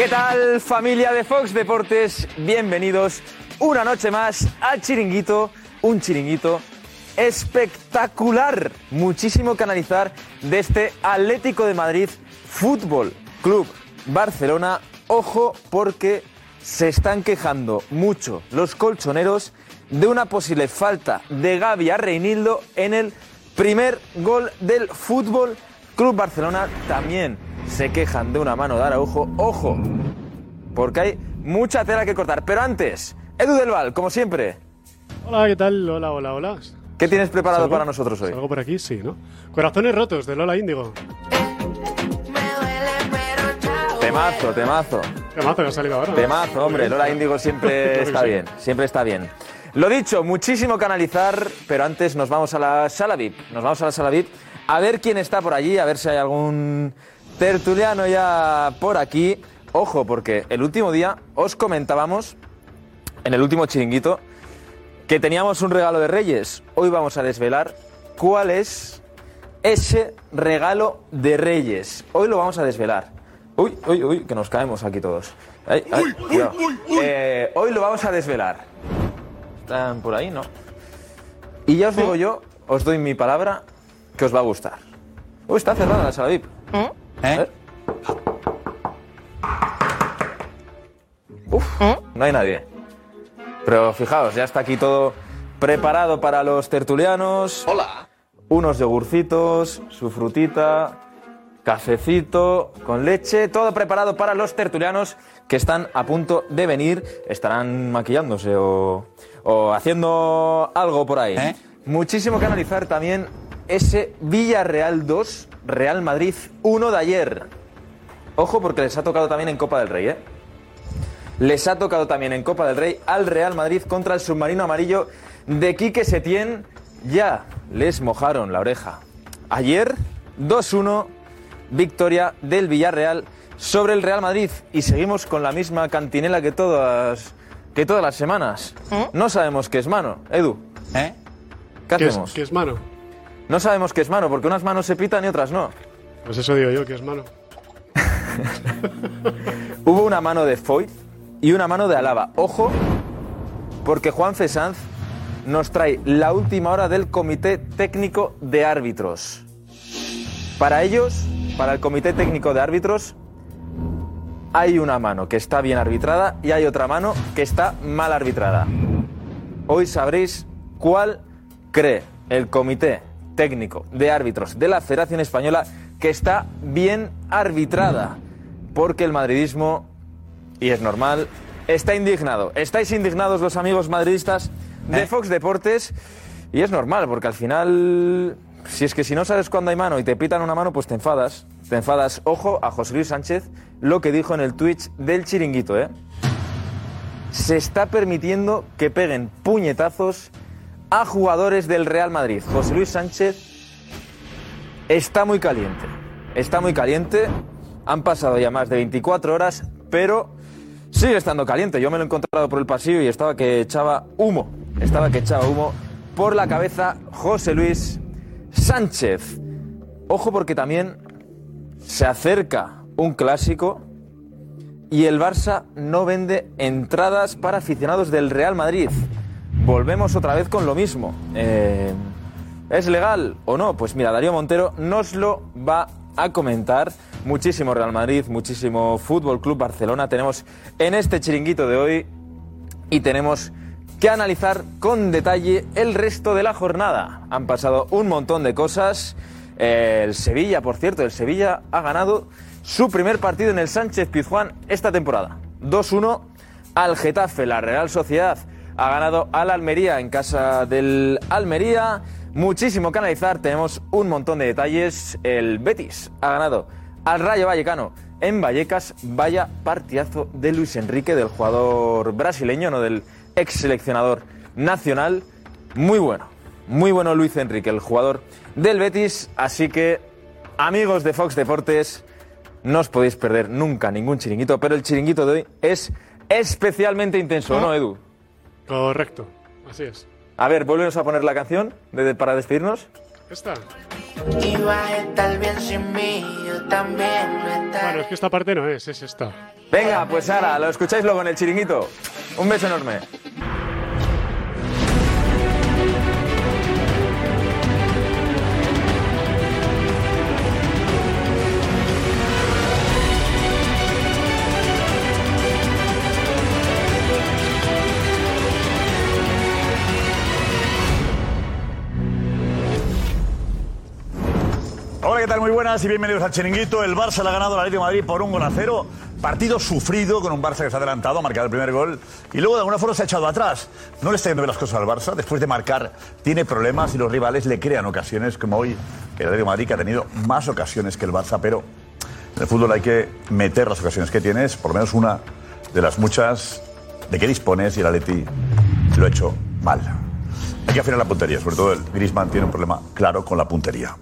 ¿Qué tal familia de Fox Deportes? Bienvenidos una noche más al chiringuito, un chiringuito espectacular, muchísimo que analizar de este Atlético de Madrid Fútbol Club Barcelona. Ojo porque se están quejando mucho los colchoneros de una posible falta de Gaby a Reinildo en el primer gol del Fútbol Club Barcelona. También se quejan de una mano de Araujo. Ojo, porque hay mucha tela que cortar. Pero antes, Edu del Val, como siempre. Hola, ¿qué tal? Hola, hola, hola. ¿Qué tienes preparado ¿Salgo? para nosotros hoy? ¿Salgo por aquí? Sí, ¿no? Corazones rotos de Lola Índigo. Temazo, temazo. Temazo que ha salido ahora. Temazo, hombre. Lola Índigo siempre está bien. Siempre está bien. Lo dicho, muchísimo que analizar, pero antes nos vamos a la sala VIP. Nos vamos a la sala VIP a ver quién está por allí, a ver si hay algún tertuliano ya por aquí. Ojo, porque el último día os comentábamos, en el último chiringuito, que teníamos un regalo de Reyes. Hoy vamos a desvelar cuál es ese regalo de Reyes. Hoy lo vamos a desvelar. Uy, uy, uy, que nos caemos aquí todos. Ay, ay, cuidado. Eh, hoy lo vamos a desvelar. ¿Están por ahí? No. Y ya os digo yo, os doy mi palabra, que os va a gustar. Uy, está cerrada la sala VIP. A ver. Uf, no hay nadie. Pero fijaos, ya está aquí todo preparado para los tertulianos. Hola. Unos yogurcitos, su frutita, cafecito con leche, todo preparado para los tertulianos que están a punto de venir. Estarán maquillándose o, o haciendo algo por ahí. Muchísimo que analizar también ese Villarreal 2, Real Madrid 1 de ayer. Ojo porque les ha tocado también en Copa del Rey, ¿eh? Les ha tocado también en Copa del Rey al Real Madrid contra el submarino amarillo de Quique Setién. Ya les mojaron la oreja. Ayer, 2-1, victoria del Villarreal sobre el Real Madrid. Y seguimos con la misma cantinela que todas, que todas las semanas. No sabemos qué es mano, Edu. ¿Qué ¿Qué es, hacemos? qué es mano? No sabemos qué es mano, porque unas manos se pitan y otras no. Pues eso digo yo, que es mano. Hubo una mano de Foyt y una mano de Alaba. Ojo, porque Juan Fesanz nos trae la última hora del Comité Técnico de Árbitros. Para ellos, para el Comité Técnico de Árbitros, hay una mano que está bien arbitrada y hay otra mano que está mal arbitrada. Hoy sabréis cuál cree el Comité Técnico de Árbitros de la Federación Española que está bien arbitrada. Porque el madridismo, y es normal, está indignado. Estáis indignados los amigos madridistas de Fox Deportes y es normal, porque al final, si es que si no sabes cuándo hay mano y te pitan una mano, pues te enfadas. Te enfadas. Ojo a José Luis Sánchez, lo que dijo en el Twitch del chiringuito, ¿eh? se está permitiendo que peguen puñetazos a jugadores del Real Madrid. José Luis Sánchez está muy caliente. Está muy caliente. Han pasado ya más de 24 horas, pero sigue estando caliente. Yo me lo he encontrado por el pasillo y estaba que echaba humo. Estaba que echaba humo por la cabeza José Luis Sánchez. Ojo porque también se acerca un clásico y el Barça no vende entradas para aficionados del Real Madrid. Volvemos otra vez con lo mismo. Eh, ¿Es legal o no? Pues mira, Darío Montero nos lo va a comentar. Muchísimo Real Madrid, muchísimo Fútbol Club Barcelona tenemos en este chiringuito de hoy y tenemos que analizar con detalle el resto de la jornada. Han pasado un montón de cosas. El Sevilla, por cierto, el Sevilla ha ganado su primer partido en el Sánchez Pizjuán esta temporada. 2-1 al Getafe. La Real Sociedad ha ganado al Almería en casa del Almería. Muchísimo que analizar, tenemos un montón de detalles. El Betis ha ganado al Rayo Vallecano en Vallecas. Vaya partidazo de Luis Enrique, del jugador brasileño, no del ex seleccionador nacional. Muy bueno, muy bueno Luis Enrique, el jugador del Betis. Así que, amigos de Fox Deportes, no os podéis perder nunca ningún chiringuito, pero el chiringuito de hoy es especialmente intenso, ¿no, Edu? Correcto, así es. A ver, vuélvenos a poner la canción de- para despedirnos. Esta. Bueno, es que esta parte no es, es esta. Venga, pues ahora, lo escucháis luego en el chiringuito. Un beso enorme. Y bienvenidos al Chiringuito. El Barça le ha ganado al Atlético de Madrid por un gol a cero. Partido sufrido con un Barça que se ha adelantado, ha marcado el primer gol y luego de alguna forma se ha echado atrás. No le está yendo bien las cosas al Barça. Después de marcar, tiene problemas y los rivales le crean ocasiones, como hoy el Atlético de Madrid, que ha tenido más ocasiones que el Barça, pero en el fútbol hay que meter las ocasiones que tienes, por lo menos una de las muchas de que dispones y el Atleti lo ha hecho mal. Hay que afinar la puntería, sobre todo el Griezmann tiene un problema claro con la puntería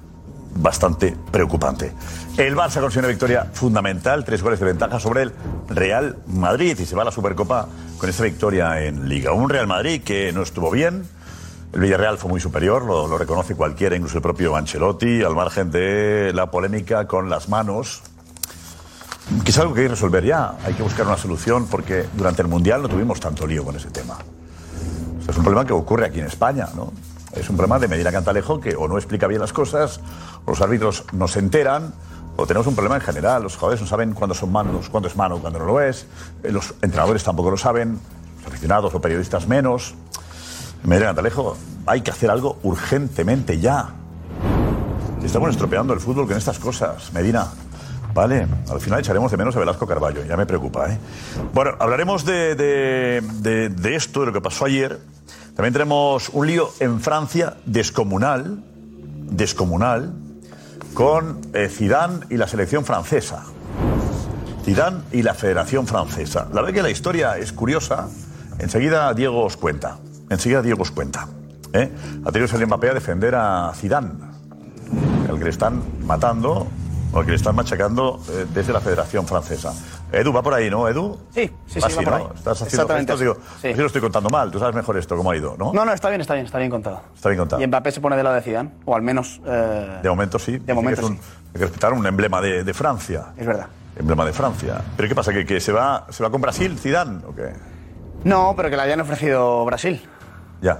bastante preocupante. El Barça consigue una victoria fundamental, tres goles de ventaja sobre el Real Madrid y se va a la Supercopa con esta victoria en Liga. Un Real Madrid que no estuvo bien. El Villarreal fue muy superior, lo, reconoce cualquiera, incluso el propio Ancelotti, al margen de la polémica con las manos. Que es algo que hay que resolver ya. Hay que buscar una solución porque durante el Mundial no tuvimos tanto lío con ese tema. Es un problema que ocurre aquí en España, ¿no? Es un problema de Medina Cantalejo que o no explica bien las cosas, o los árbitros no se enteran, o tenemos un problema en general. Los jugadores no saben cuándo son manos, cuándo es mano, cuándo no lo es. Eh, Los entrenadores tampoco lo saben, los aficionados o periodistas menos. Medina Cantalejo, hay que hacer algo urgentemente ya. Estamos estropeando el fútbol con estas cosas, Medina. Vale, al final echaremos de menos a Velasco Carballo, ya me preocupa. ¿eh? Bueno, hablaremos de, esto, de lo que pasó ayer. También tenemos un lío en Francia descomunal, descomunal, con eh, Zidane y la selección francesa. Zidane y la Federación Francesa. La verdad que la historia es curiosa. Enseguida Diego os cuenta. Enseguida Diego os cuenta. ¿eh? Ha tenido que salir Mbappé a defender a Zidane, el que le están matando o el que le están machacando eh, desde la Federación Francesa. Edu, va por ahí, ¿no, Edu? Sí, sí, Va sí, así, va por ¿no? ahí. Estás haciendo Exactamente gestos, digo, Sí. así lo estoy contando mal. Tú sabes mejor esto, cómo ha ido, ¿no? No, no, está bien, está bien, está bien contado. Está bien contado. Y Mbappé se pone de lado de Zidane, o al menos eh, De momento sí. Dice momento un, Hay que respetar un emblema de, de Francia. es verdad. Emblema de Francia. ¿Pero qué pasa? ¿Que, que se, va, se va con Brasil, Zidane? ¿O qué? No, pero que le hayan ofrecido Brasil. Ya.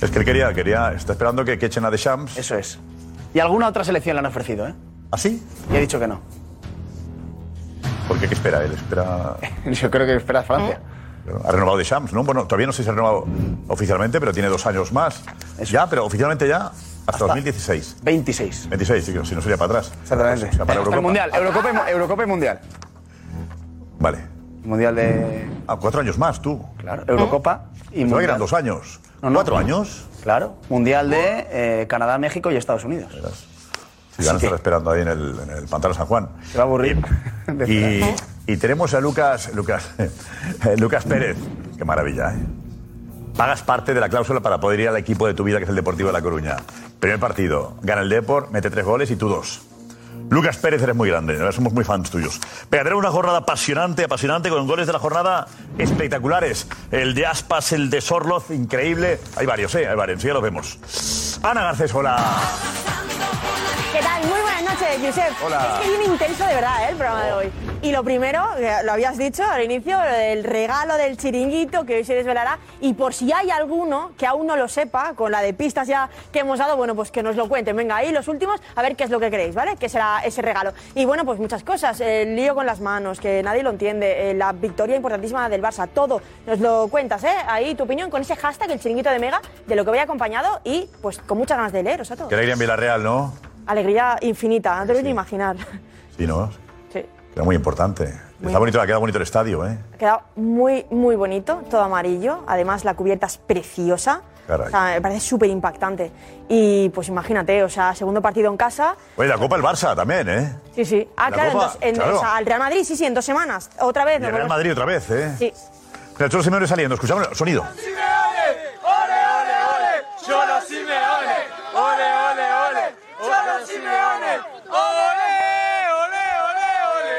Es que él quería, quería, está esperando que, que echen a Deschamps. Eso es. Y alguna otra selección le han ofrecido, ¿eh? ¿Ah, sí? Y ha dicho que no. ¿Por qué? ¿Qué espera él? Espera... Yo creo que espera Francia. Ha renovado Deschamps, ¿no? Bueno, todavía no sé si se ha renovado oficialmente, pero tiene dos años más. Ya, pero oficialmente ya hasta, 2016. 26. 26, sí, si no sería para atrás. Exactamente. O sea, para Hasta el. Mundial, Eurocopa y, Eurocopa y Mundial. Vale. Mundial de... Ah, cuatro años más, tú. Claro, Eurocopa y que Mundial. eran dos años. No, no. ¿Cuatro años? Claro, Mundial de eh, Canadá, México y Estados Unidos. Zidane que- estará esperando ahí en el, en el pantano San Juan. Se va a aburrir. Y, y tenemos a Lucas, Lucas, Lucas Pérez. Qué maravilla, ¿eh? Pagas parte de la cláusula para poder ir al equipo de tu vida, que es el Deportivo de La Coruña. Primer partido, gana el Depor, mete tres goles y tú dos. Lucas Pérez, eres muy grande, somos muy fans tuyos. Tenemos una jornada apasionante, apasionante, con goles de la jornada espectaculares. El de Aspas, el de Sorloz, increíble. Hay varios, ¿eh? Hay varios, ya los vemos. Ana Garcés, hola. ¿Qué tal? Muy buenas noches, Josep. Hola. Es que viene intenso de verdad ¿eh? el programa de hoy. Y lo primero, lo habías dicho al inicio, el regalo del chiringuito que hoy se desvelará. Y por si hay alguno que aún no lo sepa, con la de pistas ya que hemos dado, bueno, pues que nos lo cuenten. Venga, ahí los últimos, a ver qué es lo que queréis, ¿vale? ¿Qué será ese regalo? Y bueno, pues muchas cosas. El lío con las manos, que nadie lo entiende. eh, La victoria importantísima del Barça. Todo. Nos lo cuentas, ¿eh? Ahí tu opinión con ese hashtag, el chiringuito de Mega, de lo que voy acompañado y pues con muchas ganas de leeros a todos. Que en Villarreal, ¿no? Alegría infinita, no te lo voy ni imaginar. Sí, ¿no? Sí. Era muy importante. Está bonito, ha quedado bonito el estadio, ¿eh? Ha quedado muy, muy bonito, todo amarillo. Además, la cubierta es preciosa. Caray. O sea, me parece súper impactante. Y pues imagínate, o sea, segundo partido en casa. Oye, la Copa el Barça también, ¿eh? Sí, sí. Ah, La claro, en Copa, dos- en- claro. o sea, al Real Madrid, sí, sí, en dos semanas. Otra vez. Y el Real Madrid otra vez, ¿eh? Sí. Cholo Simeone saliendo, escuchamos el sonido. Cholo Simeone, ole, ole, ole, Cholo Simeone, ole, ole, ole, ole,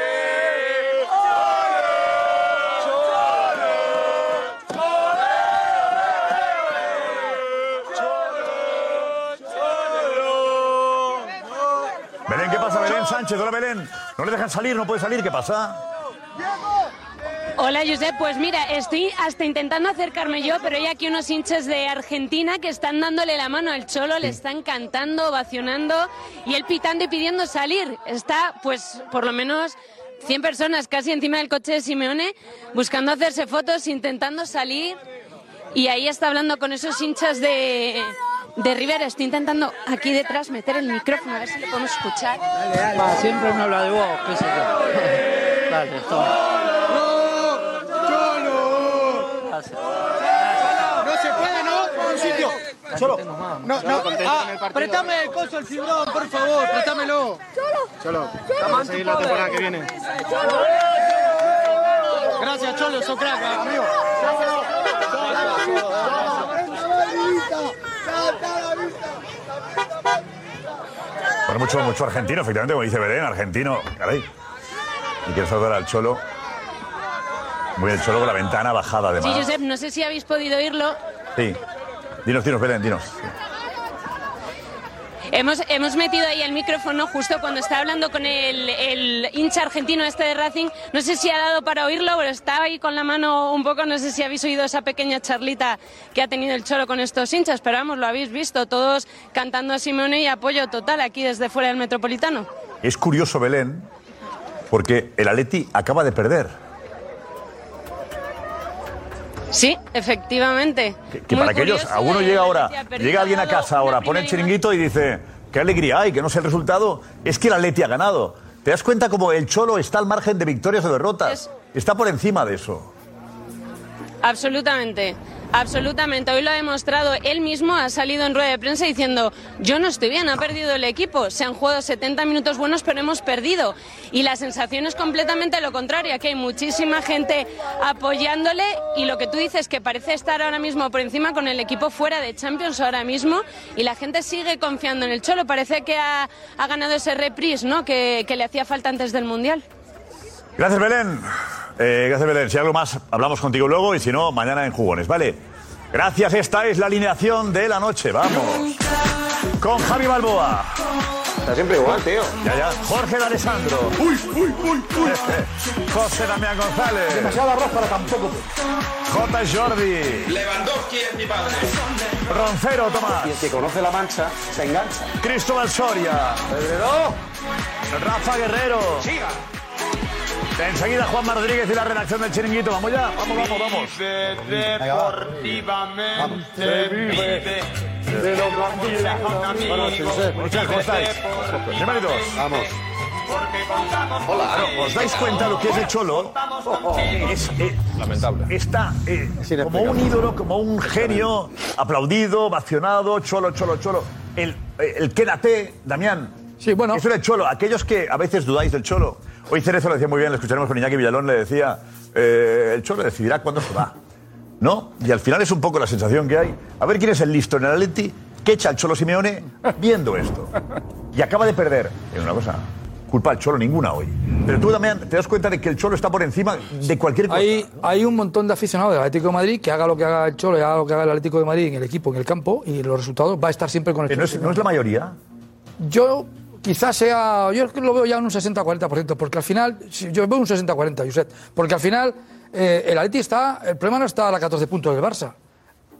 Cholo, Cholo, Cholo, Belén Sánchez. Hola, Belén. No le dejan salir, no puede salir. ¿Qué pasa? Hola, Josep. Pues mira, estoy hasta intentando acercarme yo, pero hay aquí unos hinchas de Argentina que están dándole la mano al Cholo, le están cantando, ovacionando y él pitando y pidiendo salir. Está, pues, por lo menos 100 personas casi encima del coche de Simeone, buscando hacerse fotos, intentando salir. Y ahí está hablando con esos hinchas de, de Rivera. Estoy intentando aquí detrás meter el micrófono, a ver si le podemos escuchar. Va, siempre uno habla de vos, qué sé yo. Dale, toma. No se puede, ¿no? Por un sitio. Cholo. No, no. Ah, préstame el coso, el fibrón, por favor. Préstamelo. Cholo. Vamos a seguir la temporada que viene. Gracias, Cholo. Sos crack, amigo. Mucho, mucho argentino, efectivamente, como dice Belén, argentino. Caray. Y quiero saludar al Cholo. Muy el Cholo con la ventana bajada, Sí, además. Josep, no sé si habéis podido oírlo. Sí. Dinos, dinos, Belén, dinos. Hemos, hemos metido ahí el micrófono justo cuando está hablando con el, hincha argentino este de Racing. No sé si ha dado para oírlo, pero está ahí con la mano un poco. No sé si habéis oído esa pequeña charlita que ha tenido el Cholo con estos hinchas, pero vamos, lo habéis visto, todos cantando a Simone y apoyo total aquí desde fuera del Metropolitano. Es curioso, Belén, porque el Atleti acaba de perder. Sí, efectivamente. Que Muy para aquellos, alguno el llega ahora, llega alguien a casa ahora, pone el chiringuito y dice, qué alegría hay, que no sé el resultado, es que el Atleti ha ganado. ¿Te das cuenta cómo el Cholo está al margen de victorias o derrotas? Está por encima de eso. Absolutamente, absolutamente. Hoy lo ha demostrado él mismo, ha salido en rueda de prensa diciendo, yo no estoy bien, ha perdido el equipo, se han jugado 70 minutos buenos, pero hemos perdido. Y la sensación es completamente lo contrario, que hay muchísima gente apoyándole y lo que tú dices, que parece estar ahora mismo por encima con el equipo fuera de Champions ahora mismo y la gente sigue confiando en el Cholo, parece que ha, ha ganado ese reprise ¿no? que, que le hacía falta antes del Mundial. Gracias, Belén. Eh, gracias, Belén. Si hay algo más, hablamos contigo luego y si no, mañana en Jugones, ¿vale? Gracias, esta es la alineación de la noche. Vamos. Con Javi Balboa. Está siempre igual, tío. Ya, ya. Jorge de Alessandro. Uy, uy, uy, uy. José Damián González. Demasiado arroz para tampoco. J. Jordi. Lewandowski es mi padre. Roncero Tomás. Y el que conoce la mancha se engancha. Cristóbal Soria. Rafa Guerrero. Siga. Enseguida Juan Rodríguez y la redacción del Chiringuito. Vamos ya. Vamos, vamos, vamos. Vive deportivamente, vive. Muchas ¿cómo estáis? Bienvenidos. Vamos. Hola. ¿Os dais cuenta lo que es el Cholo? Es, eh, Lamentable. está eh, como un ídolo, como un genio, aplaudido, vacionado, cholo, cholo, cholo. El, eh, el quédate, Damián. Sí, bueno. Eso era el cholo. Aquellos que a veces dudáis del cholo. Hoy Cerezo lo decía muy bien, lo escucharemos con Iñaki Villalón, le decía, eh, el cholo decidirá cuándo se va. ¿No? Y al final es un poco la sensación que hay. A ver quién es el listo en el Atleti que echa al Cholo Simeone viendo esto. Y acaba de perder. En una cosa, culpa al Cholo ninguna hoy. Pero tú también te das cuenta de que el Cholo está por encima de cualquier cosa. Hay, hay un montón de aficionados del Atlético de Madrid que haga lo que haga el Cholo y haga lo que haga el Atlético de Madrid en el equipo, en el campo, y los resultados va a estar siempre con el no es, no es la mayoría. Yo quizás sea, yo lo veo ya en un 60-40%, porque al final, yo veo un 60-40, Josep, porque al final eh, el Atleti está, el problema no está a la 14 puntos del Barça.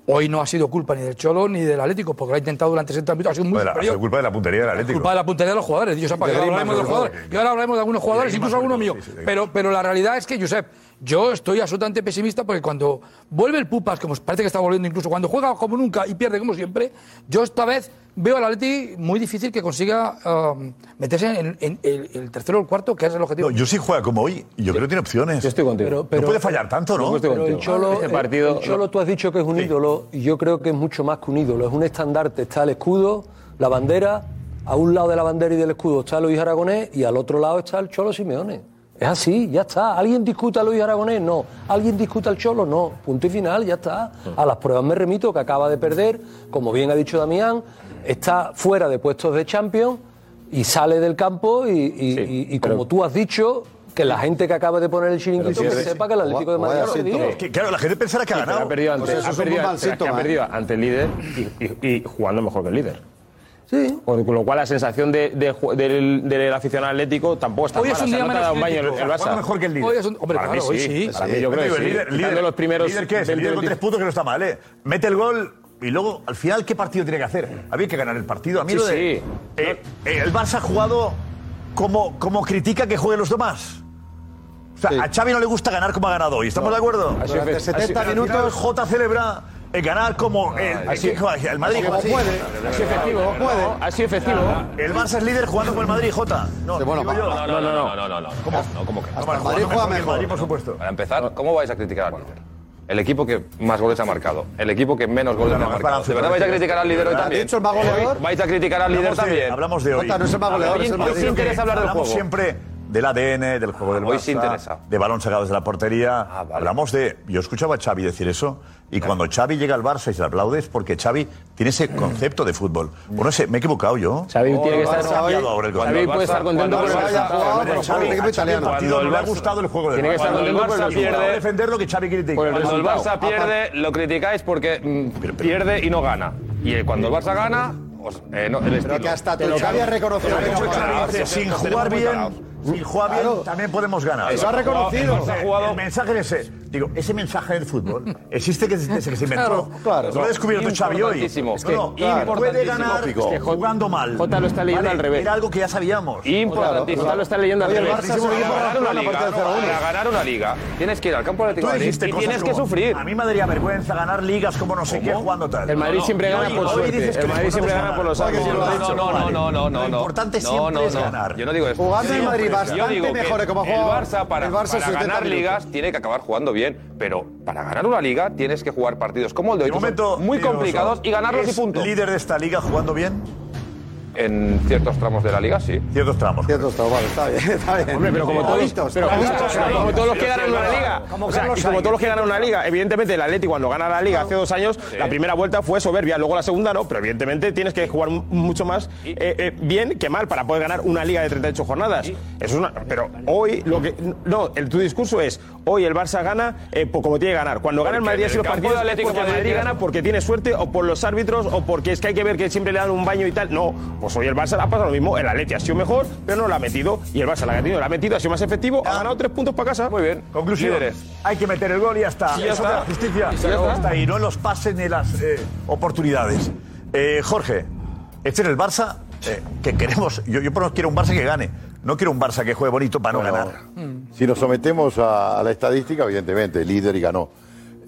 Hoy no ha sido culpa ni del Cholo ni del Atlético, porque lo ha intentado durante 60 minutos, ha sido muy Bueno, ha superior. sido culpa de la puntería del Atlético. culpa de la puntería de los jugadores. Yo ahora hablaremos de los jugadores. Que ahora hablaremos de algunos jugadores, incluso alguno sobre mío. todo, sí, sí, sí. Pero, pero la realidad es que, Josep, yo estoy absolutamente pesimista porque cuando vuelve el Pupas, como parece que está volviendo incluso, cuando juega como nunca y pierde como siempre, yo esta vez veo al Atleti muy difícil que consiga um, meterse en, en el, el tercero o el cuarto, que es el objetivo. No, yo sí juega como hoy y yo creo que tiene opciones. Yo estoy contigo. no puede fallar tanto, ¿no? Pero el Cholo, Este el- partido- el Cholo, tú has dicho que es un ídolo y yo creo que es mucho más que un ídolo. Es un estandarte. Está el escudo, la bandera. A un lado de la bandera y del escudo está Luis Aragonés y al otro lado está el Cholo Simeone. Es así, ya está. ¿Alguien discute a Luis Aragonés? No. ¿Alguien discute al Cholo? No. Punto y final, ya está. A las pruebas me remito, que acaba de perder, como bien ha dicho Damián, está fuera de puestos de Champions y sale del campo y, y- y- y como tú has dicho, que la gente que acaba de poner el chiringuito que pierde- sepa que el Atlético de Madrid ha perdido. Es que, claro, la gente pensará que ha Sí, ganado. ha perdido ante, Pues eso ha es un perdido, que síntoma, ha ¿eh? ante el líder y, y- y jugando mejor que el líder. Sí. Con, con lo cual la sensación de, de del, del aficionado atlético tampoco está Hoy mala. es un O sea, día no te ha menos dado un baño el, el Barça. Mejor que el líder. Hoy es un- hombre, Para mí claro, hoy sí. sí. Para mí sí. yo creo que el sí. líder, líder, los primeros ¿Líder qué es? El 20, líder con 20. tres puntos que no está mal, ¿eh? Mete el gol y luego, al final, ¿qué partido tiene que hacer? Había que ganar el partido. A mí Sí, lo de, sí. eh, eh, el Barça ha jugado como, como critica que jueguen los demás. O sea, a Xavi no le gusta ganar como ha ganado hoy. ¿Estamos de acuerdo? Durante efe- 70 Al final, minutos- J celebra el ganar como el, Ha sido- el, el Madrid. como así. puede. Sido efectivo. Ha sido efectivo. El Barça es líder jugando con el Madrid, J. No. No, no, no, no, no. ¿Cómo? No, ¿cómo que? El Madrid juega que el mejor. Madrid, por supuesto. Para empezar, ¿cómo vais a criticar al líder? El equipo que más goles ha marcado. El equipo que menos goles ha marcado. ¿De verdad vais a criticar al líder hoy también? ¿Ha dicho el más goleador? ¿Vais a criticar al líder también? Hablamos de hoy. Jota, no es el más goleador, el sí interesa hablar del juego. siempre del ADN, del juego del Hoy Barça, sí interesa. de balón sacados de la portería. Ah, vale. Hablamos de... Yo escuchaba a Xavi decir eso y cuando Xavi llega al Barça y se le aplaude es porque Xavi tiene ese concepto de fútbol. Bueno, me he equivocado yo. Xavi tiene que estar... Ha cambiado ahora el Xavi concepto. puede estar contento cuando con el Barça resultado. Xavi, a Xavi el partido no le ha gustado el juego del Tiene que estar Barça. contento Cuando con el el Barça pierde, resultado. defender lo que Xavi critica. Por el Cuando el resultado. Barça pierde, lo criticáis porque mm, pierde y no gana. Y eh, cuando el Barça gana, os- eh, no, el Pero estilo. que hasta tu Xavi ha reconocido que sin jugar bien, sin jugar bien, Claro. también podemos ganar. Eso ha reconocido. El, Barça- el mensaje es ese. Digo, ese mensaje del fútbol existe que que se inventó. Claro, claro. Lo ha descubierto Xavi hoy. Importantísimo. No, no, Claro. puede ganar Es que jugando mal. Jota lo está leyendo Vale, al revés. Era algo que ya sabíamos. Importantísimo. Jota lo está leyendo al Oye, el revés. Barça es Para ganar una liga, partir del 0-1. para ganar una liga, tienes que ir al campo del Atlético de Madrid y tienes que sufrir. A mí me daría vergüenza ganar ligas como no sé qué jugando tal. El Madrid siempre gana por suerte. que El Madrid siempre gana es por los dicho, No, no, no, no, Lo importante siempre es ganar. Yo no digo eso. Jugando el Siempre Madrid ganar. Yo bastante digo que mejor como el Barça para, el Barça para 70 ganar minutos. ligas tiene que acabar jugando bien, pero para ganar una liga tienes que jugar partidos como el de hoy, que momento, muy complicados y ganarlos y ¿es punto. líder de esta liga jugando bien? En ciertos tramos de la liga, sí. Ciertos tramos. Cierto, está, vale, está bien, está bien. Hombre, pero como todos, pero, pero como todos los que ganan una liga, o sea, y como todos los que ganan una liga, evidentemente el Atleti cuando gana la liga hace dos años, la primera vuelta fue soberbia, luego la segunda no, pero evidentemente tienes que jugar mu- mucho más eh, eh, bien que mal para poder ganar una liga de 38 jornadas. Eso es una, pero hoy lo que no, el, tu discurso es hoy el Barça gana eh, por como tiene que ganar. Cuando gana el Madrid así el los partidos Atlético porque Madrid gana porque tiene suerte o por los árbitros o porque es que hay que ver que siempre le dan un baño y tal. No, pues hoy el Barça le ha pasado lo mismo. El Atleti ha sido mejor, pero no lo ha metido. Y el Barça la ha metido, la ha metido, ha sido más efectivo, ha ganado tres puntos para casa. Muy bien. Conclusión. Líderes. Hay que meter el gol y ya está. Y ya Eso está. de la justicia Y ya está. está ahí, no en los pases ni en las eh, oportunidades. Eh, Jorge, este es el Barça eh, que queremos. Yo, yo por lo menos quiero un Barça que gane. No quiero un Barça que juegue bonito para no, ganar. Si nos sometemos a, a la estadística, evidentemente, líder y ganó.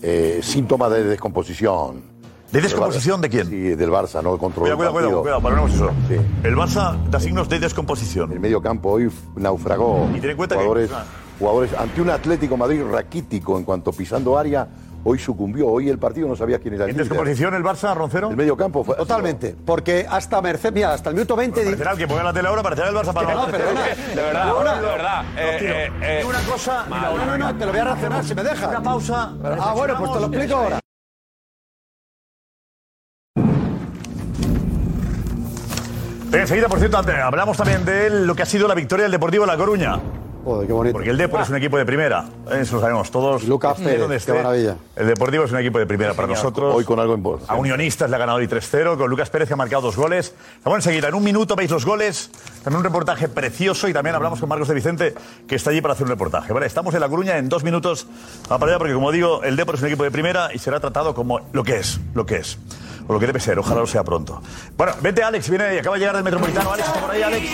Eh, síntoma de descomposición. ¿De descomposición de quién? Sí, del Barça, no control. Cuidado, cuidado, cuidado, eso. Sí. El Barça da signos de descomposición. El medio campo hoy naufragó. Y ten en cuenta jugadores, ah. jugadores ante un Atlético Madrid raquítico en cuanto pisando área, hoy sucumbió. Hoy el partido no sabía quién era el ¿En líder. descomposición el Barça, Roncero? El medio campo fue. Totalmente. Porque hasta Merced, mira, hasta el minuto 20. di- Parecerá el que ponga la tele ahora, parecerá el Barça para No, perdona. De verdad, Ahora- de verdad. Eh, eh, eh, una cosa No, no, no, te lo voy a racionar si me dejas. Una pausa. Ah, bueno, pues te lo explico ahora. Enseguida, por cierto, hablamos también de lo que ha sido la victoria del Deportivo de La Coruña. Joder, qué bonito. Porque el Depor es un equipo de primera. Eso lo sabemos todos. Lucas Pérez, qué maravilla. El Deportivo es un equipo de primera para nosotros. Hoy con algo en voz. A Unionistas le ha ganado hoy 3-0, con Lucas Pérez que ha marcado dos goles. Vamos enseguida, en un minuto veis los goles, también un reportaje precioso y también hablamos con Marcos de Vicente, que está allí para hacer un reportaje. Vale, estamos en La Coruña, en dos minutos va para allá, porque como digo, el Depor es un equipo de primera y será tratado como lo que es, lo que es. O lo que debe ser, ojalá lo sea pronto. Bueno, vete Alex, viene y acaba de llegar del Metropolitano. Alex, ¿está por ahí, Alex?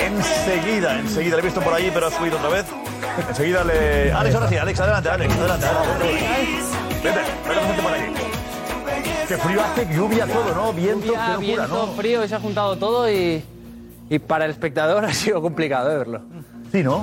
Enseguida, enseguida, le he visto por ahí, pero ha subido otra vez. Enseguida le... Alex, ahora sí, Alex, adelante, Alex, adelante, adelante. Vete, vete, vete por aquí. Qué frío hace, lluvia, todo, ¿no? Viento, qué Ya, locura, viento, ¿no? frío, y se ha juntado todo y, y para el espectador ha sido complicado de verlo.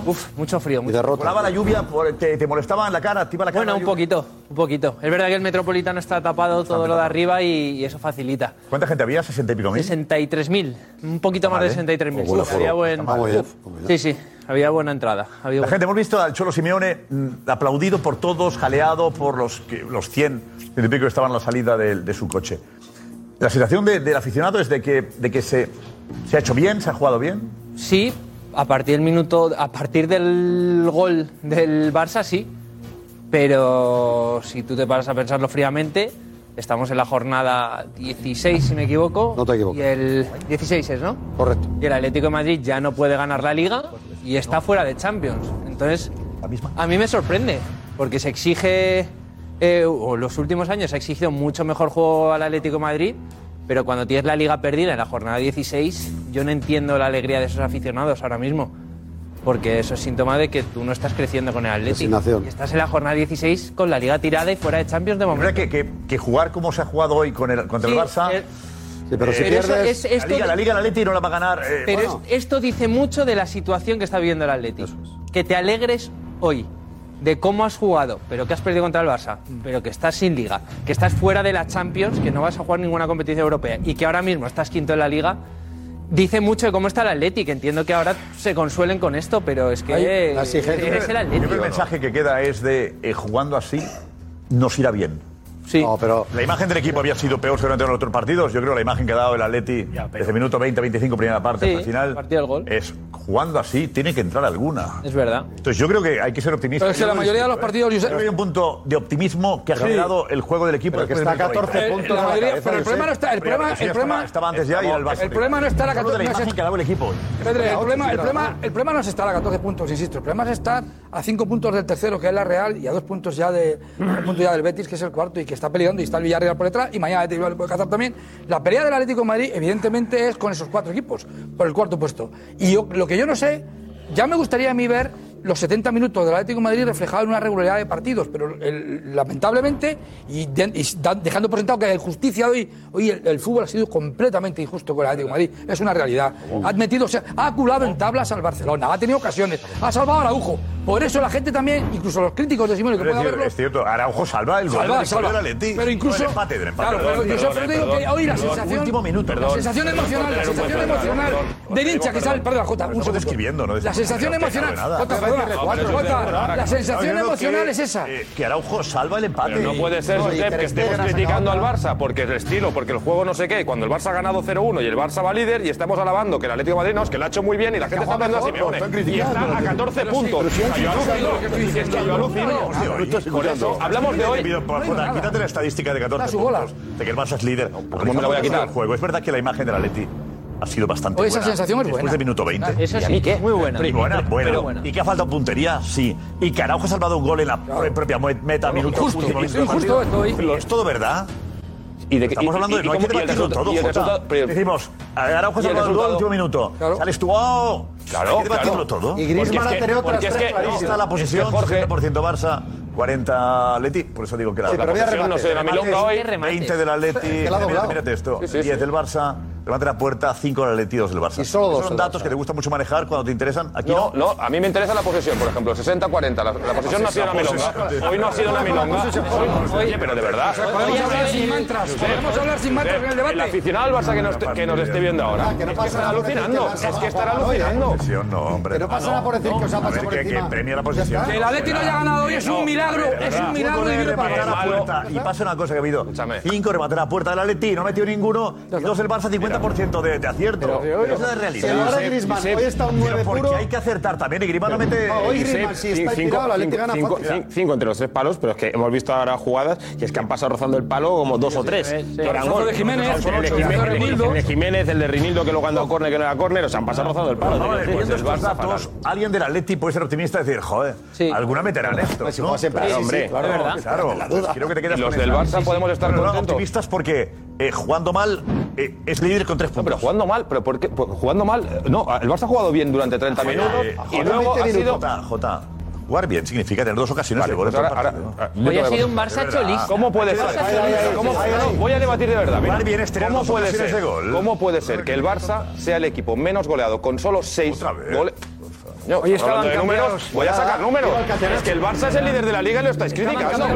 Uf, mucho frío. Y Mucho. derrota. Volaba la lluvia, te, te molestaba en la cara, iba la cara. Bueno, un poquito, un poquito. Es verdad que el Metropolitano está tapado todo lo de arriba y, y eso facilita. ¿Cuánta gente había? ¿60 y pico mil? 63.000, un poquito más Vale. de 63.000. Buen Uf, aforo. había buen... Está. Sí, sí, había buena entrada. Había La buen- gente, hemos visto al Cholo Simeone mm, aplaudido por todos, jaleado por los, que- los 100 y pico que estaban a la salida de, de su coche. La sensación de- del aficionado es de que, de que se, se ha hecho bien, se ha jugado bien. Sí, a partir del minuto, a partir del gol del Barça sí, pero si tú te paras a pensarlo fríamente, Estamos en la jornada 16, si me equivoco. No te equivocas. Y el 16 es, ¿no? Correcto. Y el Atlético de Madrid ya no puede ganar la Liga y está fuera de Champions. Entonces, a mí me sorprende, porque se exige, eh, o los últimos años se ha exigido mucho mejor juego al Atlético de Madrid, pero cuando tienes la Liga perdida en la jornada 16, yo no entiendo la alegría de esos aficionados ahora mismo. Porque eso es síntoma de que tú no estás creciendo con el Atlético. Y estás en la jornada 16 con la Liga tirada y fuera de Champions de momento. ¿Verdad que, que, que jugar como se ha jugado hoy con el, contra el Sí, Barça? eh, Sí, pero si eh, pierdes- es- esto la Liga, la Liga, el Atleti no la va a ganar. eh, Pero bueno. es- esto dice mucho de la situación que está viviendo el Atlético. Que te alegres hoy de cómo has jugado, pero que has perdido contra el Barça, pero que estás sin liga, que estás fuera de la Champions, que no vas a jugar ninguna competición europea y que ahora mismo estás quinto en la liga, dice mucho de cómo está el Atlético. Entiendo que ahora se consuelen con esto, pero es que eh, el Atlético. el mensaje que queda es de eh, jugando así nos irá bien. Sí. pero la imagen del equipo había sido peor que durante los otros partidos. Yo creo que la imagen que ha dado el Atleti desde el minuto 20, 25, primera parte Sí, hasta el final partido del gol. es jugando así tiene que entrar alguna. Es verdad. Entonces yo creo que hay que ser optimista. Pero es que Yo la mayoría de los ¿eh? partidos, que hay un punto de optimismo que ha Sí. generado el juego del equipo. Pero que está a del minuto 14 20. puntos La a la mayoría- cabeza, pero el problema no está. El problema, el estaba- problema, estaba antes ya y el el problema no está a la Hablo de la 14 imagen que ha dado el equipo. Pedro, el problema, el, problema, el problema no es estar a 14 puntos, insisto. El problema es estar a 5 puntos del tercero, que es la Real, y a 2 puntos ya, de, un punto ya del Betis, que es el cuarto, y que está peleando, y está el Villarreal por detrás, y mañana el Atlético cazar también. La pelea del Atlético de Madrid, evidentemente, es con esos cuatro equipos, por el cuarto puesto. Y lo que yo no sé, ya me gustaría a mí ver los 70 minutos del Atlético de Madrid reflejados en una regularidad de partidos, pero lamentablemente, y, de- dejando por sentado que la injusticia hoy, hoy el, fútbol ha sido completamente injusto con el Atlético de Madrid, es una realidad. Ha metido, o sea, ha aculado en tablas al Barcelona, ha tenido ocasiones, ha salvado a Araujo. Por eso la gente también, incluso los críticos de Simón, que Pero pueden es, cierto, haberlo, es cierto, Araujo salva el gol Salva, salva. del Atleti. Pero incluso- No, el empate, del empate. Claro, pero perdón, yo perdón, solo digo que hoy la Perdón, sensación- Último minuto. La sensación emocional, la sensación emocional del hincha que sale, perdón, Jota, un Estamos segundo. describiendo, no La sensación emocional. Jota, perdona, la sensación emocional es esa. eh, Que Araujo salva el empate. Pero no puede ser, Josep, que estemos criticando al Barça porque el estilo, porque el juego no sé qué, y cuando el Barça ha ganado 0-1 y el Barça va líder y estamos alabando que el Atlético de Madrid no, es que lo ha hecho muy bien y la gente está hablando a Simeone. Y está a 14 puntos. O yo alucino. Es yo alucino. Hablamos de hoy. Quítate la estadística de 14 su bola. puntos, de que el Barça es líder. ¿Cómo me la voy a quitar? Juego. Es verdad que la imagen del Atleti ha sido bastante Hoy esa buena. sensación es Después buena. del minuto 20. Eso ¿Y a sí, qué? muy buena. Y buena, buena. Pero buena. ¿Y que ha faltado puntería? Sí. Y que Araujo ha salvado un gol en la propia meta, minuto último minuto es injusto esto hoy. ¿Es todo verdad? Y de Estamos y- hablando de y no hay que debatirlo todo, Jota. Decimos, Araujo ha salvado el gol último minuto. Sales tú, ¡oh! Claro, Hay que debatirlo claro. todo. Y Griezmann Porque es ha que- tenido otras porque es tres que- Ahí clarísimas. está la posición, Jorge- 60% Barça, 40 Atleti, por eso digo que la, Sí, remate. no sé de la milonga hoy. Qué remate. 20 del Atleti, mírate esto, Sí, sí, 10 sí. del Barça, remate la puerta, 5 del Atleti, 2 del Barça. Y solo dos Esos Son del datos Barça. que te gusta mucho manejar cuando te interesan. Aquí No, no. no, a mí me interesa la posesión, por ejemplo, 60-40. La, la posesión no ha sido una milonga. Hoy no ha sido una milonga. Oye, pero de verdad. Podemos hablar sin mantras, podemos hablar sin mantras en el El debate. aficionado al Barça que nos, que nos esté viendo ahora. que no Es que pasa estará alucinando. Es que estará alucinando. Posesión no, hombre. Que no pasa nada por decir que os ha A pasado por que, premia la está. Que el Atleti no haya ganado hoy es un milagro, es un milagro divino para la puerta. Y pasa una cosa que ha habido. Escúchame. Cinco remates a la puerta del Atleti, no metió ninguno. Y dos el Barça, 50% de, de acierto. Pero, es la Si realidad. ahora Griezmann hoy está un 9 Pero porque puro. hay que acertar también. Y Griezmann no mete... No, hoy Griezmann, si está tirado, la gana cinco, fácil. cinco entre los tres palos, pero es que hemos visto ahora jugadas y es que han pasado rozando el palo como dos o tres. sí. Eran El de Jiménez, el de el de Jiménez, Rinildo. el de Jiménez, el de Rinildo que luego han dado córner que no era córner, o sea, han pasado rozando el palo. A Pues estos datos, alguien del Atleti puede ser optimista y decir, joder, Sí. alguna meterán esto. si ¿no? juega siempre Claro, así, hombre. sí, claro. Claro, pues quiero que te quedes Y los del. Barça podemos estar contentos. optimistas porque eh, jugando mal eh, es líder con tres No, puntos. pero jugando mal, pero ¿por qué? Pues jugando mal, eh, no, el Barça ha jugado bien durante 30 minutos Eh, y Jota, luego ha 20 sido Jota, Jota, jugar bien significa tener dos ocasiones Vale, de gol pues ahora- el partido. ahora- Hoy yo ha sido voy un a- Barça cholista. ¿Cómo puede ser? Barça cholista. ¿Cómo- no, no, voy a debatir de verdad. mira. Bien es tener ¿Cómo dos puede ser? de gol. ¿Cómo puede ser que el Barça sea el equipo menos goleado con solo seis Otra vez. goles? Yo, Hoy hablando de estaban números, voy a sacar números. Es que el Barça es el líder de la liga y lo estáis criticando.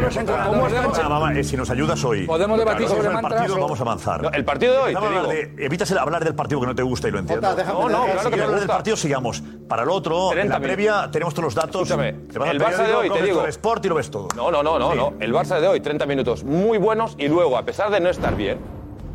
¿Cómo está? Ah, eh, si nos ayudas hoy. Podemos debatir Claro, sobre el partido, o- vamos a avanzar. No, el partido de hoy, te digo. de- evitas el hablar del partido que no te gusta y lo entiendo. Jota, déjame- No, no, claro Si que quieres me hablar del gusta. partido, sigamos. Para el otro, en 30 la previa, tenemos todos los datos. Escúchame, Te vas al el Barça de hoy, te digo. todo el Sport y lo ves todo. No, no, no, no. El Barça de hoy, 30 minutos muy buenos y luego, a pesar de no estar bien,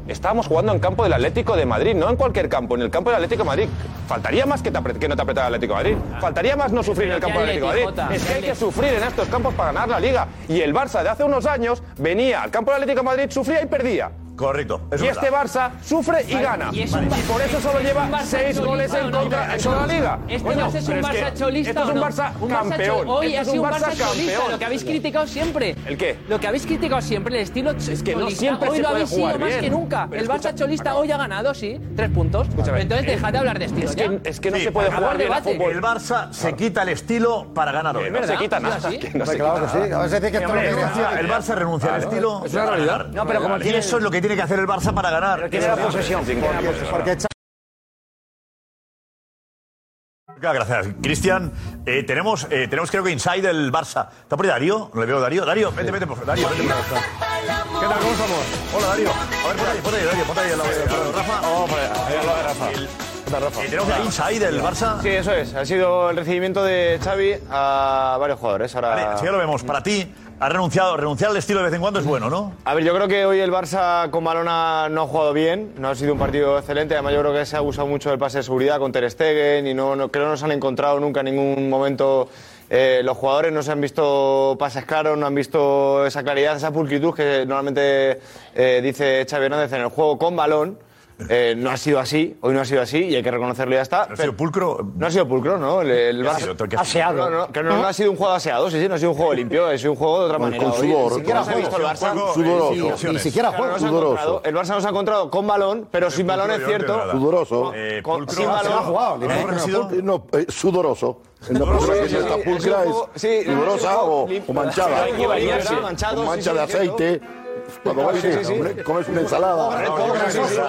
estábamos jugando en campo del Atlético de Madrid, no en cualquier campo, en el campo del Atlético de Madrid. Faltaría más que, te apre- que no te apretara el Atlético de Madrid. Faltaría más no sufrir en el campo del Atlético de Madrid. Jota, Es que hay ¿qué que sufrir en estos campos para ganar la Liga. Y el Barça de hace unos años venía al campo del Atlético de Madrid, sufría y perdía. Correcto. y este Barça sufre y Vale, gana. y Y, es un Barça- por eso solo es lleva un Barça seis cholista goles o en no, contra en toda la Liga. Este Coño, Barça es un pero que Barça cholista Esto es un o no? Barça Un Barça campeón. chol- Hoy Esto ha es sido un Barça campeón. cholista, lo que habéis criticado siempre. ¿El qué? Lo que habéis criticado siempre, el estilo es que no siempre hoy se lo puede habéis sido jugar más bien. que nunca. Pero el escucha, Barça cholista hoy ha ganado, sí, tres puntos. Entonces dejad de hablar de estilo Es ya. que, es que no Sí, se puede jugar bien fútbol. El Barça se quita el estilo para ganar hoy. No se quita nada. ¿Sí? que no Hombre, se claro quita que sí. nada. A veces dice que esto Hombre, lo que renuncia- el Barça renuncia al estilo. Es una realidad. No, pero como y eso es lo que tiene que hacer el Barça para ganar. tiene la posesión. Porque Gracias, Cristian. Eh, tenemos, eh, tenemos creo que inside el Barça. ¿Está por ahí Darío? No le veo Darío. Darío, vete, vete, por favor. Darío, vete. por favor. ¿Qué tal? ¿Cómo estamos? Hola, Darío. A ver, ponte ahí, ponte ahí, Darío, ponte ahí al lado de Rafa. Vamos por ahí, ahí al lado de Rafa. Eh, tenemos inside del Barça. Sí, eso es. Ha sido el recibimiento de Xavi a varios jugadores. Ahora... Vale, así ya lo vemos. Para ti, ha renunciado. Renunciar al estilo de vez en cuando es bueno, ¿no? A ver, yo creo que hoy el Barça con Balona no ha jugado bien, no ha sido un partido excelente. Además, yo creo que se ha abusado mucho del pase de seguridad con Ter Stegen y no, no- creo que no se han encontrado nunca en ningún momento. eh, los jugadores no se han visto pases claros, no han visto esa claridad, esa pulcritud que normalmente eh, dice Xavi Hernández en el juego con balón. Eh, no ha sido así, hoy no ha sido así y hay que reconocerlo y ya está. ¿No ha sido pulcro? No ha sido pulcro, ¿no? El, el ¿Qué ha Barça- sido? No, no, que no, no ha sido un juego aseado, sí, sí, no ha sido un juego limpio, ha sido un juego de otra manera. con Hoy sudor, Ni siquiera con se ha visto el juego, Barça. Sudoroso. Sí, ni sí, siquiera Claro, juego. no se ha Sudoroso. encontrado- el Barça no se ha encontrado con balón, pero sin balón es cierto. Sudoroso. Eh, Con- pulcro. sin balón. ¿No? Eh, No, eh, sudoroso. En la Sudoroso, pulcra sí, que sí, la sí, pulcra es es sudorosa o, o manchada. Con sí, mancha sí, de es aceite. Cuando vas Sí, sí, sí. comes una ensalada.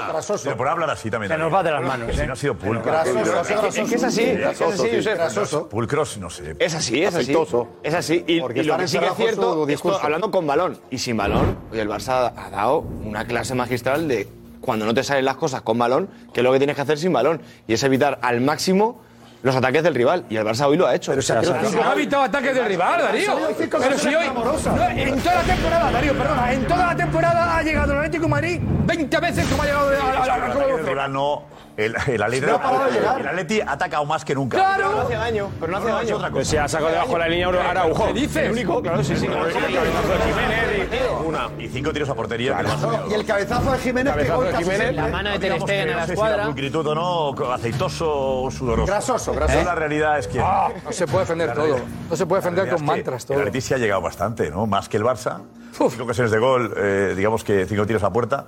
grasoso. Pero por hablar así también. Se nos va de las manos, Que si ¿eh? no ha sido pulcro. Es que es así, es Grasoso, así. Grasoso. Pulcros, no sé. Es así, es así. Es así. Y, lo que sí que es cierto, esto, hablando con balón y sin balón, el Barça ha dado una clase magistral de cuando no te salen las cosas con balón, que es lo que tienes que hacer sin balón. Y es evitar al máximo los ataques del rival. Y el Barça hoy lo ha hecho. Pero Se ha evitado ataques del rival, Darío. Pero si hoy. no, en toda la temporada, Darío, perdona, en toda la temporada ha llegado el Atlético de Madrid 20 veces como ha llegado a la- El rival no. El, el Atleti, No ha parado de llegar. el Atleti ha atacado más que nunca. ¡Claro! no hace daño, pero no hace No, daño. otra cosa. Pues se ha sacado debajo de la línea Araujo. ¿Qué dices? El único, claro, sí, sí. claro, claro. Una. Y cinco tiros a portería. salido. Y el cabezazo de Jiménez que Cabezazo de Jiménez. La mano de Ter Stegen a no la si escuadra. pulcritud o no, aceitoso o sudoroso. Grasoso, grasoso. Eso la realidad es que. Ah, no se puede defender todo. No se puede defender con mantras todo. El Atleti sí ha llegado bastante, ¿no? Más que el Barça. Cinco ocasiones de gol, eh, digamos que cinco tiros a puerta.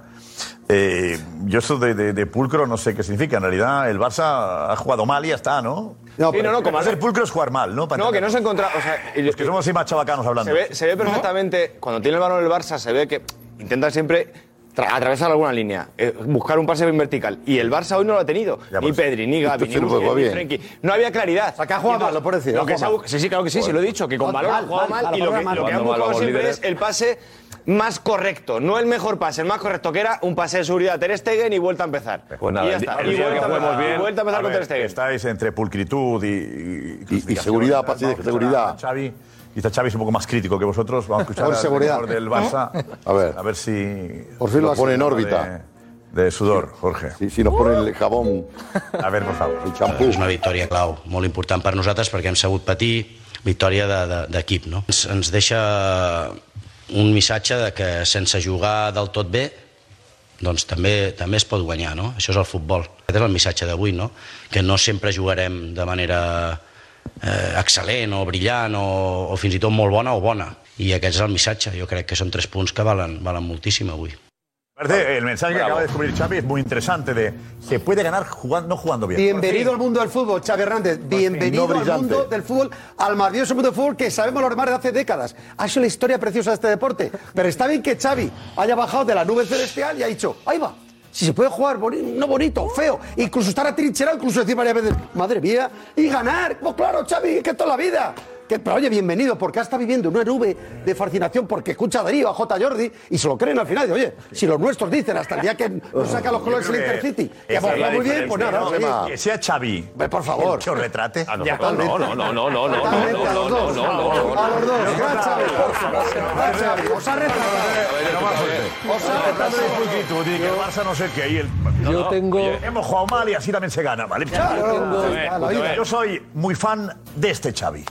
Eh, yo eso de, de- de pulcro no sé qué significa. En realidad el Barça ha jugado mal y ya está, ¿no? No, Sí, no, no, como Hacer pulcro es jugar mal, ¿no? Para No, que no se encontraba. O sea, y- Los que somos así más chabacanos hablando. Se ve, se ve perfectamente, cuando tiene el balón el Barça, se ve que intenta siempre tra- atravesar alguna línea, eh, buscar un pase bien vertical. Y el Barça hoy no lo ha tenido. Ya, ni pues, Pedri, ni Gavi, ni sí Busquets. Frenkie. No había claridad. O sea, que ha jugado entonces, mal, lo puedo decir, lo que se ha sí, sí, claro que sí, se lo he dicho, que con balón ha jugado mal, Y lo que, lo que han buscado siempre líderes. es el pase más correcto. No el mejor pase, el más correcto, que era un pase de seguridad Ter Stegen y vuelta a empezar. Pues nada, y ya está. el Y día que vuelta a empezar, bien- y vuelta a empezar A con Ter Stegen. Estáis entre pulcritud y, y, Y- y seguridad, pase de a seguridad. a Xavi. Quizá Xavi es un poco más crítico que vosotros. Vamos a escuchar Por al seguridad. entrenador del Barça. A ver. A ver si. Por fin lo pone en órbita. De, de sudor, Jorge. Si, si nos pone el jabón, A ver, por favor. el champú. És una victòria clau, molt important per nosaltres perquè hem sabut patir victòria de- de- d'equip. no? Ens, ens deixa un missatge de que sense jugar del tot bé doncs també, també es pot guanyar, no? Això és el futbol. Aquest és el missatge d'avui, no? Que no sempre jugarem de manera eh, excel·lent o brillant o, o fins i tot molt bona o bona. I aquest és el missatge. Jo crec que són tres punts que valen, valen moltíssim avui. Parece el mensaje que acaba de descubrir Xavi es muy interesante de se puede ganar jugando, no jugando bien. Bienvenido al mundo del fútbol, Xavi Hernández. Bienvenido no al mundo del fútbol, al maravilloso mundo del fútbol que sabemos los demás de hace décadas. Ha sido la historia preciosa de este deporte. Pero está bien que Xavi haya bajado de la nube celestial y ha dicho, ahí va. Si se puede jugar no bonito, feo, incluso estar atrincherado, incluso decir varias veces, madre mía, y ganar. Pues claro, Xavi, que es la vida. Que, pero oye, bienvenido, porque está viviendo una nube de fascinación porque escucha a Darío, a J. Jordi y se lo creen al final. Y, oye, si los nuestros dicen hasta el día que nos saca los colores el Intercity, que hemos jugado muy bien, pues nada, ¿no? Que sea Xavi. por favor. Que os retrate. No, no, no, no, no, no, no, no, Totalmente, a los no, dos. no, no, no, A los dos. no, Xavi, Os ha retratado. Os ha retratado que el Barça no sé qué. Y el... Yo tengo- Oye, hemos jugado mal y así también se gana, ¿vale? Yo soy muy fan de este Xavi.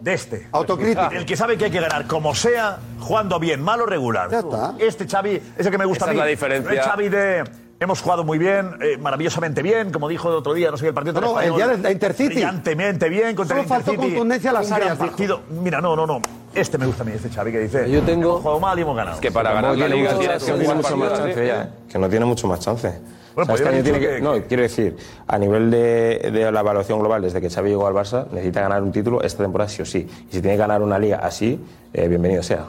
De este. Autocrítica. El que sabe que hay que ganar como sea, jugando bien, mal o regular. Ya está. Este Xavi es el que me gusta Esa a mí. es la diferencia. Es Xavi de... Hemos jugado muy bien, eh, maravillosamente bien, como dijo el otro día, no sé, el partido No, el día de Intercity. Brillantemente bien contra Solo el faltó Intercity. contundencia a las áreas, partido. Mira, no, no, no. Este me gusta a mí, este Xavi que dice. Yo tengo- Hemos jugado mal y hemos ganado. Es que para ganar la liga tienes es que jugar tiene mucho más chance ¿eh? ya, Que no tiene mucho más chance. Bueno, pues este ya he año dicho tiene que- que- No, quiero decir, a nivel de, de la evaluación global, desde que Xavi llegó al Barça, necesita ganar un título esta temporada sí o sí. Y si tiene que ganar una liga así, eh, bienvenido sea.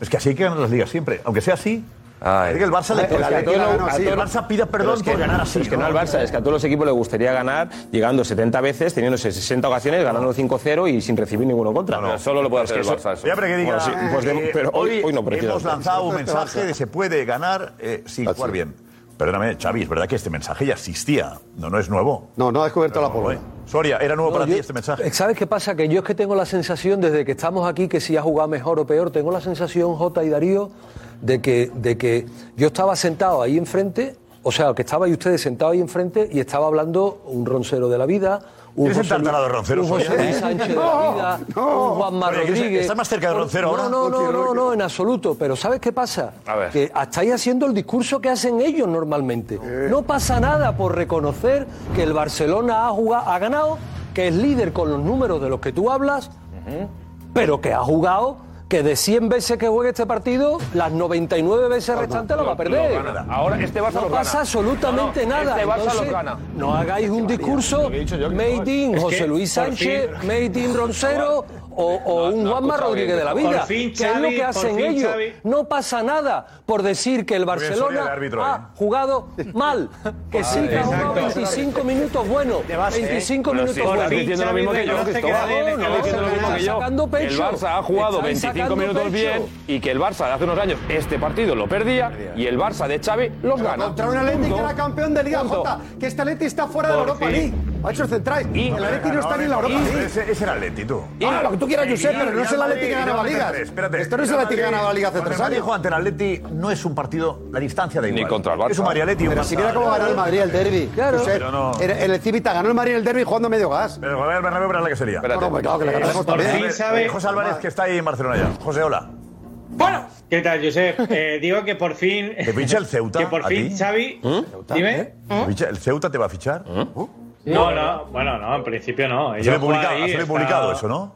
Es que así hay que ganar las ligas siempre. Aunque sea así. Ay. Es que el Barça le El el Barça pide perdón es que- por ganar así. es que no al Barça, es que a todos los equipos les gustaría ganar llegando 70 veces, teniéndose 60 ocasiones, ganando 5-0 y sin recibir ninguno contra. Solo lo puede hacer el Barça. eso. Ya, pero que diga, Bueno, sí, pues de- eh, pero hoy- hoy, hoy no, pero hemos lanzado un mensaje de se puede ganar eh, sin jugar bien. Perdóname, Xavi, es verdad que este mensaje ya existía. No, no es nuevo. No, no ha descubierto la pólvora. eh. Soria, ¿era nuevo No, para yo- ti este mensaje? ¿Sabes qué pasa? Que yo es que tengo la sensación, desde que estamos aquí, que si ha jugado mejor o peor, tengo la sensación, J y Darío, de que, de que yo estaba sentado ahí enfrente, o sea, que estabais ustedes sentados ahí enfrente y estaba hablando un roncero de la vida, ¿Quieres sentarte al lado de Roncero, un José Soria? Luis Sánchez de la No, vida, no. un Juanma Rodríguez. ¿estás más cerca de Roncero ahora? No, no, no, no, en absoluto. Pero ¿sabes qué pasa? A ver. Que estáis haciendo el discurso que hacen ellos normalmente. No pasa nada por reconocer que el Barcelona ha, jugado, ha ganado, que es líder con los números de los que tú hablas, pero que ha jugado, que de 100 veces que juegue este partido, las 99 veces restantes lo va a perder. Lo. Ahora este Barça No gana. pasa absolutamente No, no, nada. Este Barça Entonces, los gana. No hagáis un discurso Lo made no, in José Luis Sánchez, made in Roncero o, o un no, Juanma Rodríguez de la vida. fin, que es lo Xavi, que hacen fin, ellos. Xavi. No pasa nada por decir que el Barcelona árbitro, ha eh. jugado mal. Que sí, que ha jugado 25 minutos buenos. 25 Pero minutos estás buenos. diciendo lo mismo que yo, sacando El pecho. Barça ha jugado Están 25 sacando minutos bien y que el Barça de hace unos años este partido lo perdía y el Barça de Xavi los gana. Contra un Atleti que era campeón de Liga. J, que este Atleti está fuera de Europa. League. Ha hecho el central. Y el Atleti no está ni en la Europa League. Ese, ese era Atleti, tú. Ah, lo que tú quieras, Josep, pero no es el Atleti que ganaba ligas. Espérate. Esto no es el Atleti que ganaba la Liga hace tres el años. ante el Atleti no es un partido, la distancia Ni igual. contra el Barça. Es un María Atleti y un Pero si mira cómo ganó el Madrid el derby. Claro. El Civita ganó el Madrid el derby jugando medio gas. Pero el Bernabéu la que sería. Claro que le ganamos también. sabe- José Álvarez, que está ahí en Barcelona ya. José, hola. ¿Qué tal, Josep? Eh, digo que por fin. ¿Te ficha el Ceuta Que por a fin ti? Xavi. Dime. ¿Te ficha- ¿El Ceuta te va a fichar? No, no, bueno, no, en principio no. Ha Yo publicado, ahí, ha salido está- publicado eso, ¿no?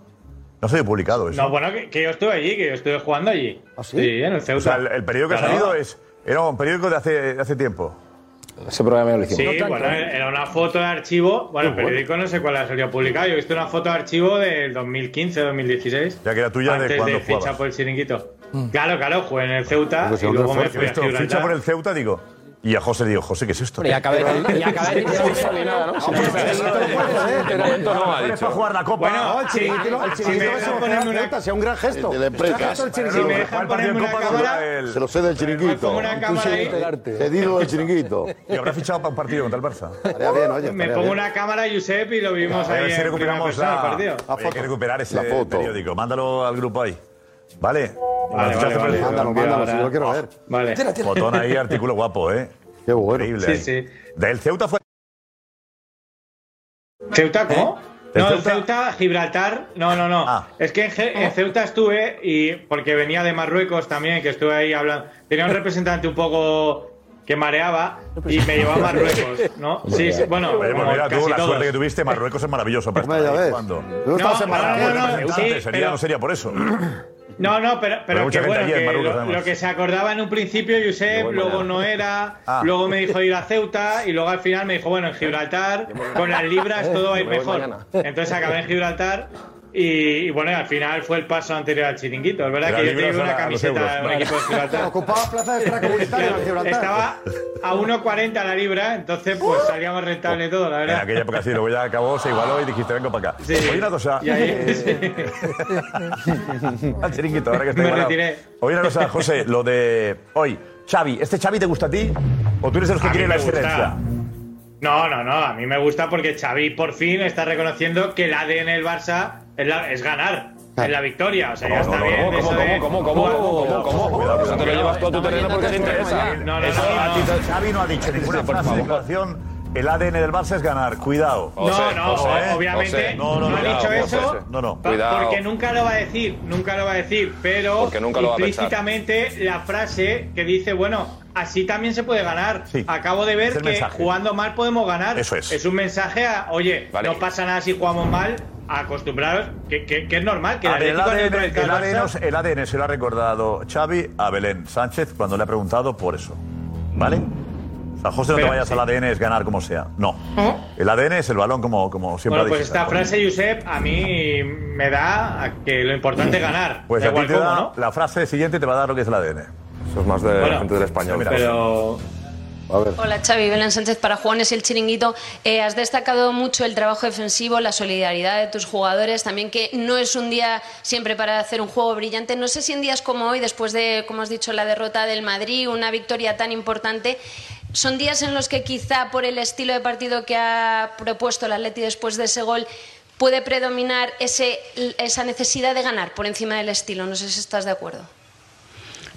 No ha salido publicado eso. No, bueno, que, que yo estuve allí, que yo estuve jugando allí. ¿Ah, sí? en el Ceuta. o sea, el, el periódico que ha salido es, era un periódico de hace, de hace tiempo. Ese programa lo hicimos. Sí, bueno, era una foto de archivo. Bueno, el periódico no sé cuál ha salido publicado. Yo he visto una foto de archivo del 2015, 2016. Ya que era tuya de cuando de ficha jugabas. por el chiringuito. Claro, claro, jugué en el Ceuta Pues y luego me fui a ficha por el Ceuta, digo. Y a José le digo, José, ¿qué es esto? Y acabé de ni nada, ¿no? De momento no ha ¿Eres dicho. para jugar la Copa? Bueno, No, el chiringuito, el si chiringuito lo ponerme pone una- Ceuta, sea un gran gesto. El de la empresa. Si me chiringuito. dejan ¿Cuál partido ponerme una cámara, Se lo sé del me pongo chiringuito. una cámara ahí. Cedido del chiringuito. Y habrá fichado para un partido contra el Barça. Estaría bien, oye. Me pongo una cámara, Josep, y lo vimos A ver ahí si recuperamos la, hay que recuperar ese periódico. Mándalo al grupo ahí. ¿Vale? Vale, vale, vale. Mándalo, mándalo, si yo lo quiero ver. Vale. Botón ahí, artículo guapo, ¿eh? Qué bueno. Increíble. Sí, ahí. sí. Del Ceuta fue. ¿Ceuta cómo? ¿El No, el Ceuta? Ceuta, Gibraltar. No, no, no. Ah. Es que en, Ge- en Ceuta estuve y porque venía de Marruecos también, que estuve ahí hablando. Tenía un representante un poco que mareaba y me llevó a Marruecos, ¿no? Sí, sí, bueno, Oye, pues mira, tú, casi la todos. suerte que tuviste, Marruecos es maravilloso para estar ya ahí ves. jugando. No no, no, no, no, sí, sería, pero- no sería por eso. No, no, pero, pero que bueno, que lo, que se acordaba en un principio, Josep, Luego no era, Ah. luego me dijo ir a Ceuta y luego al final me dijo, bueno, en Gibraltar, con las libras todo va a ir mejor. mañana. Entonces acabé en Gibraltar Y, y bueno, al final fue el paso anterior al chiringuito. Es verdad Era que yo tenía una camiseta de un equipo de Gibraltar. Ocupaba plaza en Gibraltar. Estaba a 1.40 la libra, entonces pues salía más rentable todo, la En verdad. aquella época sí, luego ya acabó, se igualó y dijiste, vengo para acá. Sí. Oye, una cosa. Y ahí- eh, al chiringuito, ahora que está Me igualado. retiré. Oye, una cosa, José, lo de hoy. Xavi, ¿este Xavi te gusta a ti? ¿O tú eres de los que quieren la excelencia? No, no, no, a mí me gusta porque Xavi por fin está reconociendo que el ADN del Barça es, la- es ganar, es la victoria. O sea, ya No, está no, bien. no, eso ¿cómo, cómo, cómo, cómo, cómo, cómo? Eso te lo llevas tú a tu terreno porque te interesa. No, no, Eso no, a no. ti te- Xavi no ha dicho ninguna frase. El ADN del Barça es ganar, cuidado. No, no, Ojo, ¿eh? obviamente No, no, no, no, ha cuidado, dicho José. eso No, no. Cuidado. porque nunca lo va a decir, nunca lo va a decir, pero nunca lo va a pensar. implícitamente la frase que dice, bueno, así también se puede ganar. Sí. Acabo de ver que mensaje. jugando mal podemos ganar. Eso es. Es un mensaje a, oye, Vale. no pasa nada si jugamos mal, acostumbraros, que, que- que es normal, que el ver, ADN, el ADN Barça. el ADN se lo ha recordado Xavi a Belén Sánchez cuando le ha preguntado por eso. ¿Vale? O sea, José, no te vayas sí. al ADN, es ganar como sea. No. El ADN es el balón como, como siempre Bueno, ha pues esta frase, Josep, a mí me da a que lo importante es ganar. Pues da a ti igual te cómo, da, ¿no? la frase siguiente te va a dar lo que es el ADN. Eso es más de la Bueno, gente del español. mira, Pero Hola Xavi, Belén Sánchez para Juanes y el Chiringuito. Eh, has destacado mucho el trabajo defensivo, la solidaridad de tus jugadores, también que no es un día siempre para hacer un juego brillante. No sé si en días como hoy, después de, como has dicho, la derrota del Madrid, una victoria tan importante, son días en los que quizá por el estilo de partido que ha propuesto el Atleti después de ese gol puede predominar ese, esa necesidad de ganar por encima del estilo. No sé si estás de acuerdo.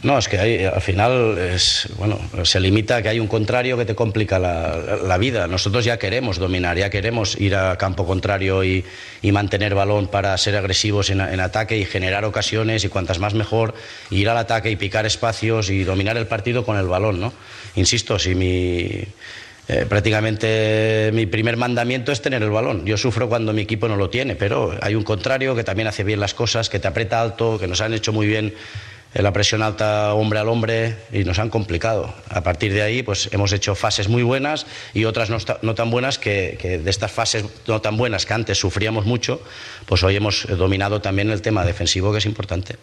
No, es que hay- al final es, bueno, se limita a que hay un contrario que te complica la, la vida. Nosotros ya queremos dominar, ya queremos ir a campo contrario y, y mantener balón para ser agresivos en, en ataque y generar ocasiones y cuantas más mejor, ir al ataque y picar espacios y dominar el partido con el balón, ¿no? Insisto, si mi... eh, prácticamente mi primer mandamiento es tener el balón. Yo sufro cuando mi equipo no lo tiene, pero hay un contrario que también hace bien las cosas, que te aprieta alto, que nos han hecho muy bien la presión alta hombre al hombre y nos han complicado. A partir de ahí, pues hemos hecho fases muy buenas y otras no, no tan buenas que, que de estas fases no tan buenas que antes sufríamos mucho, pues hoy hemos eh, dominado también el tema defensivo que es importante.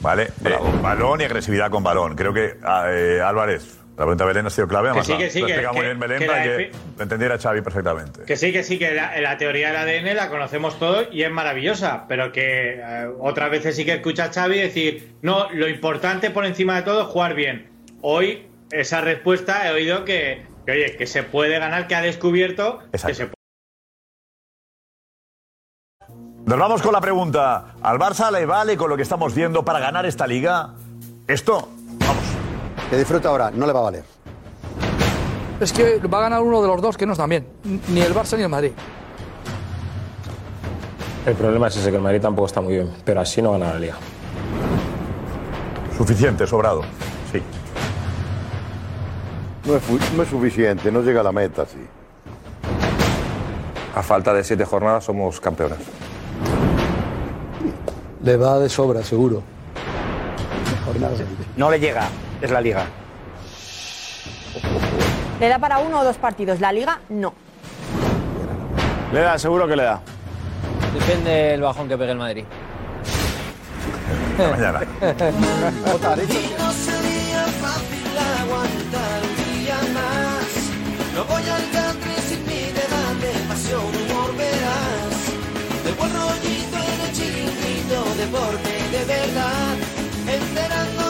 Vale, eh, balón y agresividad con balón. Creo que eh, Álvarez, la pregunta de Belén ha sido clave. Que Además, sí, la- que sí, lo que- explica muy que- bien Belén que para la que efi- lo entendiera Xavi perfectamente. Que sí, que sí, que la, la teoría del ADN la conocemos todos y es maravillosa, pero que eh, otras veces sí que escucha a Xavi decir, no, lo importante por encima de todo es jugar bien. Hoy, esa respuesta he oído que, que, oye, que se puede ganar, que ha descubierto que se puede. Nos vamos con la pregunta. ¿Al Barça le vale con lo que estamos viendo para ganar esta liga? Esto, Que disfruta ahora, no le va a valer. Es que va a ganar uno de los dos que no están bien. Ni el Barça ni el Madrid. El problema es ese, que el Madrid tampoco está muy bien, pero así no gana la liga. suficiente, sobrado. Sí. No es, fu- no es suficiente, no llega a la meta, sí. A falta de siete jornadas somos campeones. Le va de sobra, seguro. No le llega, es la liga. ¿Le da para uno o dos partidos? La Liga, no. Le da, seguro que le da. Depende del bajón que pegue el Madrid. mañana. No sería fácil aguantar un día más. No voy al country sin mi debate, pasión, humor, verás. De buen rollito en el chiringuito, deporte de verdad. Enterando